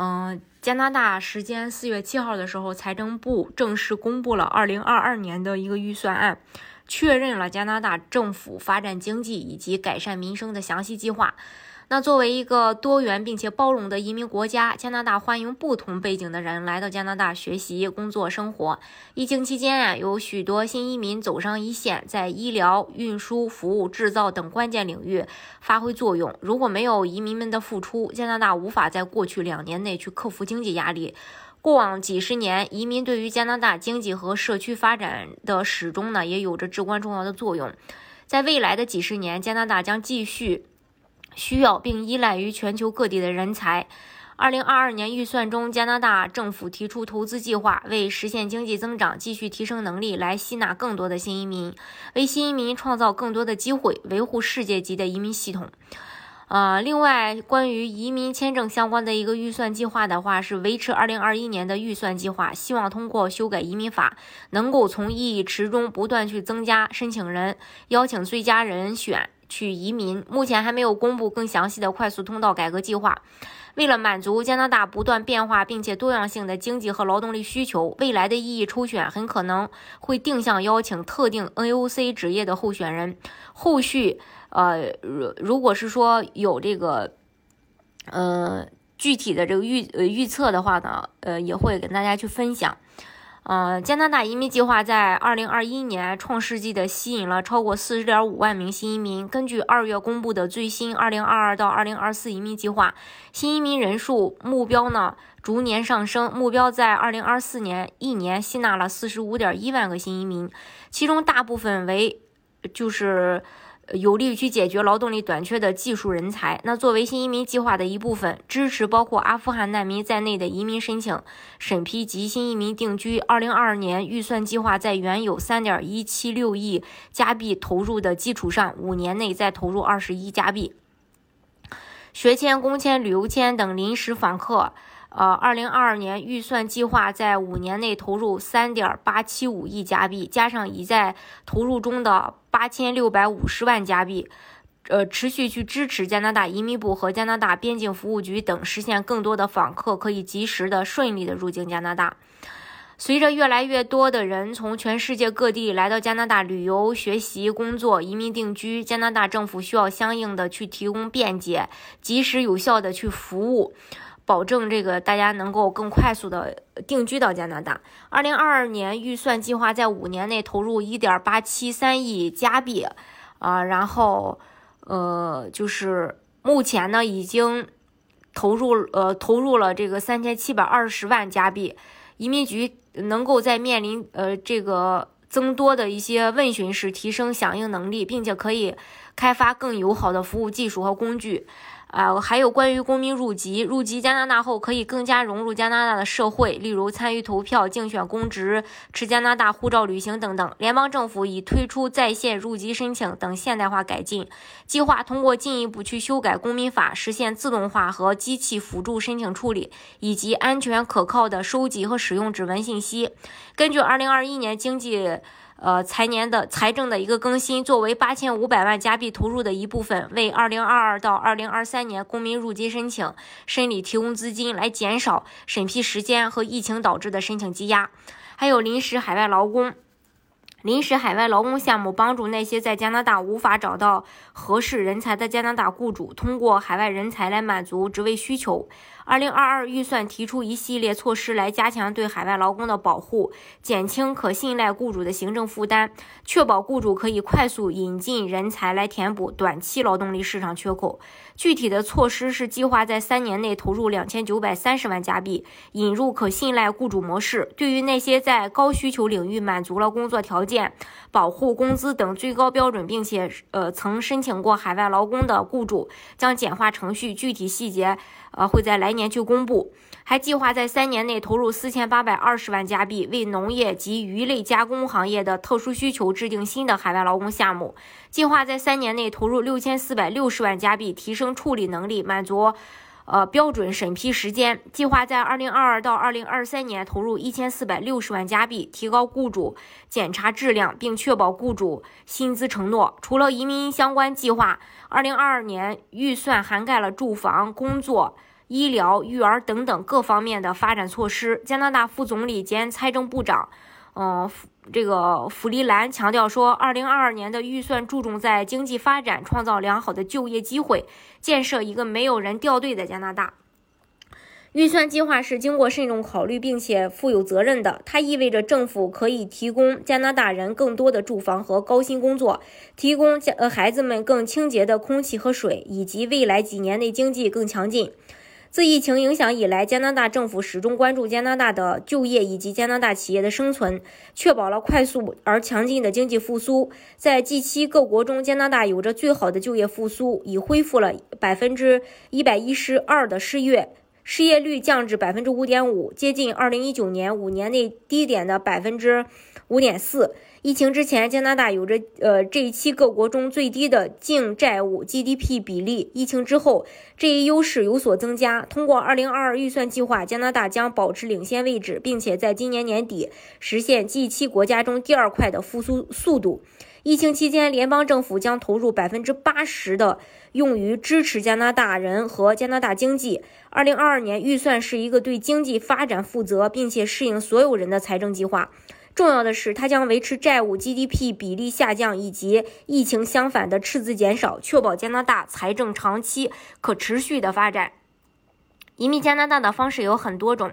嗯，加拿大时间四月七号的时候，财政部正式公布了二零二二年的一个预算案，确认了加拿大政府发展经济以及改善民生的详细计划。那作为一个多元并且包容的移民国家，加拿大欢迎不同背景的人来到加拿大学习、工作、生活。疫情期间啊，有许多新移民走上一线，在医疗、运输、服务、制造等关键领域发挥作用。如果没有移民们的付出，加拿大无法在过去两年内去克服经济压力。过往几十年，移民对于加拿大经济和社区发展的始终呢，也有着至关重要的作用。在未来的几十年，加拿大将继续。需要并依赖于全球各地的人才。二零二二年预算中，加拿大政府提出投资计划，为实现经济增长、继续提升能力，来吸纳更多的新移民，为新移民创造更多的机会，维护世界级的移民系统。呃，另外，关于移民签证相关的一个预算计划的话，是维持二零二一年的预算计划，希望通过修改移民法，能够从意义池中不断去增加申请人，邀请最佳人选。去移民，目前还没有公布更详细的快速通道改革计划。为了满足加拿大不断变化并且多样性的经济和劳动力需求，未来的意义抽选很可能会定向邀请特定 NOC 职业的候选人。后续，呃，如如果是说有这个，呃，具体的这个预呃预测的话呢，呃，也会跟大家去分享。呃，加拿大移民计划在二零二一年创世纪的吸引了超过四十点五万名新移民。根据二月公布的最新二零二二到二零二四移民计划，新移民人数目标呢逐年上升，目标在二零二四年一年吸纳了四十五点一万个新移民，其中大部分为就是。有利于去解决劳动力短缺的技术人才。那作为新移民计划的一部分，支持包括阿富汗难民在内的移民申请审批及新移民定居。二零二二年预算计划在原有三点一七六亿加币投入的基础上，五年内再投入二十亿加币。学签、工签、旅游签等临时访客。呃，二零二二年预算计划在五年内投入三点八七五亿加币，加上已在投入中的八千六百五十万加币，呃，持续去支持加拿大移民部和加拿大边境服务局等，实现更多的访客可以及时的、顺利的入境加拿大。随着越来越多的人从全世界各地来到加拿大旅游、学习、工作、移民定居，加拿大政府需要相应的去提供便捷、及时、有效的去服务。保证这个大家能够更快速的定居到加拿大。二零二二年预算计划在五年内投入一点八七三亿加币，啊，然后呃，就是目前呢已经投入呃投入了这个三千七百二十万加币。移民局能够在面临呃这个增多的一些问询时提升响应能力，并且可以开发更友好的服务技术和工具。啊，还有关于公民入籍，入籍加拿大后可以更加融入加拿大的社会，例如参与投票、竞选公职、持加拿大护照旅行等等。联邦政府已推出在线入籍申请等现代化改进计划，通过进一步去修改公民法，实现自动化和机器辅助申请处理，以及安全可靠的收集和使用指纹信息。根据二零二一年经济。呃，财年的财政的一个更新，作为八千五百万加币投入的一部分，为二零二二到二零二三年公民入籍申请审理提供资金，来减少审批时间和疫情导致的申请积压。还有临时海外劳工，临时海外劳工项目帮助那些在加拿大无法找到合适人才的加拿大雇主，通过海外人才来满足职位需求。二零二二预算提出一系列措施来加强对海外劳工的保护，减轻可信赖雇主的行政负担，确保雇主可以快速引进人才来填补短期劳动力市场缺口。具体的措施是计划在三年内投入两千九百三十万加币，引入可信赖雇主模式。对于那些在高需求领域满足了工作条件。件、保护、工资等最高标准，并且呃曾申请过海外劳工的雇主，将简化程序，具体细节呃会在来年去公布。还计划在三年内投入四千八百二十万加币，为农业及鱼类加工行业的特殊需求制定新的海外劳工项目。计划在三年内投入六千四百六十万加币，提升处理能力，满足呃标准审批时间。计划在二零二二到二零二三年投入一千四百六十万加币，提高雇主检查质量，并确保雇主薪资承诺。除了移民相关计划，二零二二年预算涵盖了住房、工作。医疗、育儿等等各方面的发展措施。加拿大副总理兼财政部长，嗯，这个弗里兰强调说，二零二二年的预算注重在经济发展、创造良好的就业机会、建设一个没有人掉队的加拿大。预算计划是经过慎重考虑并且负有责任的，它意味着政府可以提供加拿大人更多的住房和高薪工作，提供家呃孩子们更清洁的空气和水，以及未来几年内经济更强劲。自疫情影响以来，加拿大政府始终关注加拿大的就业以及加拿大企业的生存，确保了快速而强劲的经济复苏。在 G7 各国中，加拿大有着最好的就业复苏，已恢复了百分之一百一十二的失业，失业率降至百分之五点五，接近二零一九年五年内低点的百分之五点四。疫情之前，加拿大有着呃这一期各国中最低的净债务 GDP 比例。疫情之后，这一优势有所增加。通过二零二二预算计划，加拿大将保持领先位置，并且在今年年底实现 G 七国家中第二快的复苏速度。疫情期间，联邦政府将投入百分之八十的用于支持加拿大人和加拿大经济。2022年预算是一个对经济发展负责并且适应所有人的财政计划。重要的是，它将维持债务 GDP 比例下降以及疫情相反的赤字减少，确保加拿大财政长期可持续的发展。移民加拿大的方式有很多种。